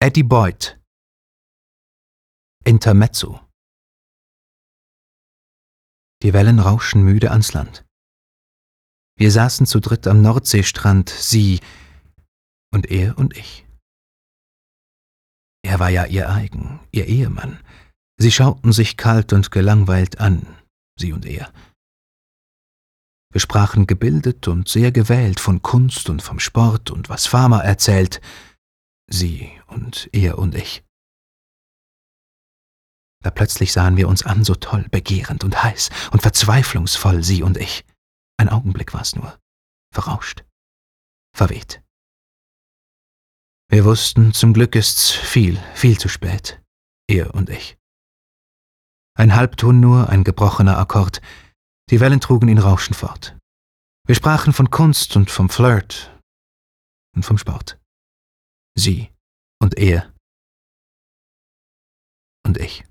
Eddie Boyd Intermezzo Die Wellen rauschen müde ans Land. Wir saßen zu dritt am Nordseestrand, sie und er und ich. Er war ja ihr eigen, ihr Ehemann. Sie schauten sich kalt und gelangweilt an, sie und er. Wir sprachen gebildet und sehr gewählt von Kunst und vom Sport und was Farmer erzählt, sie und er und ich. Da plötzlich sahen wir uns an, so toll, begehrend und heiß und verzweiflungsvoll, sie und ich. Ein Augenblick war's nur, verrauscht, verweht. Wir wussten, zum Glück ist's viel, viel zu spät, er und ich. Ein Halbton nur, ein gebrochener Akkord, die Wellen trugen ihn rauschend fort. Wir sprachen von Kunst und vom Flirt und vom Sport. Sie und er und ich.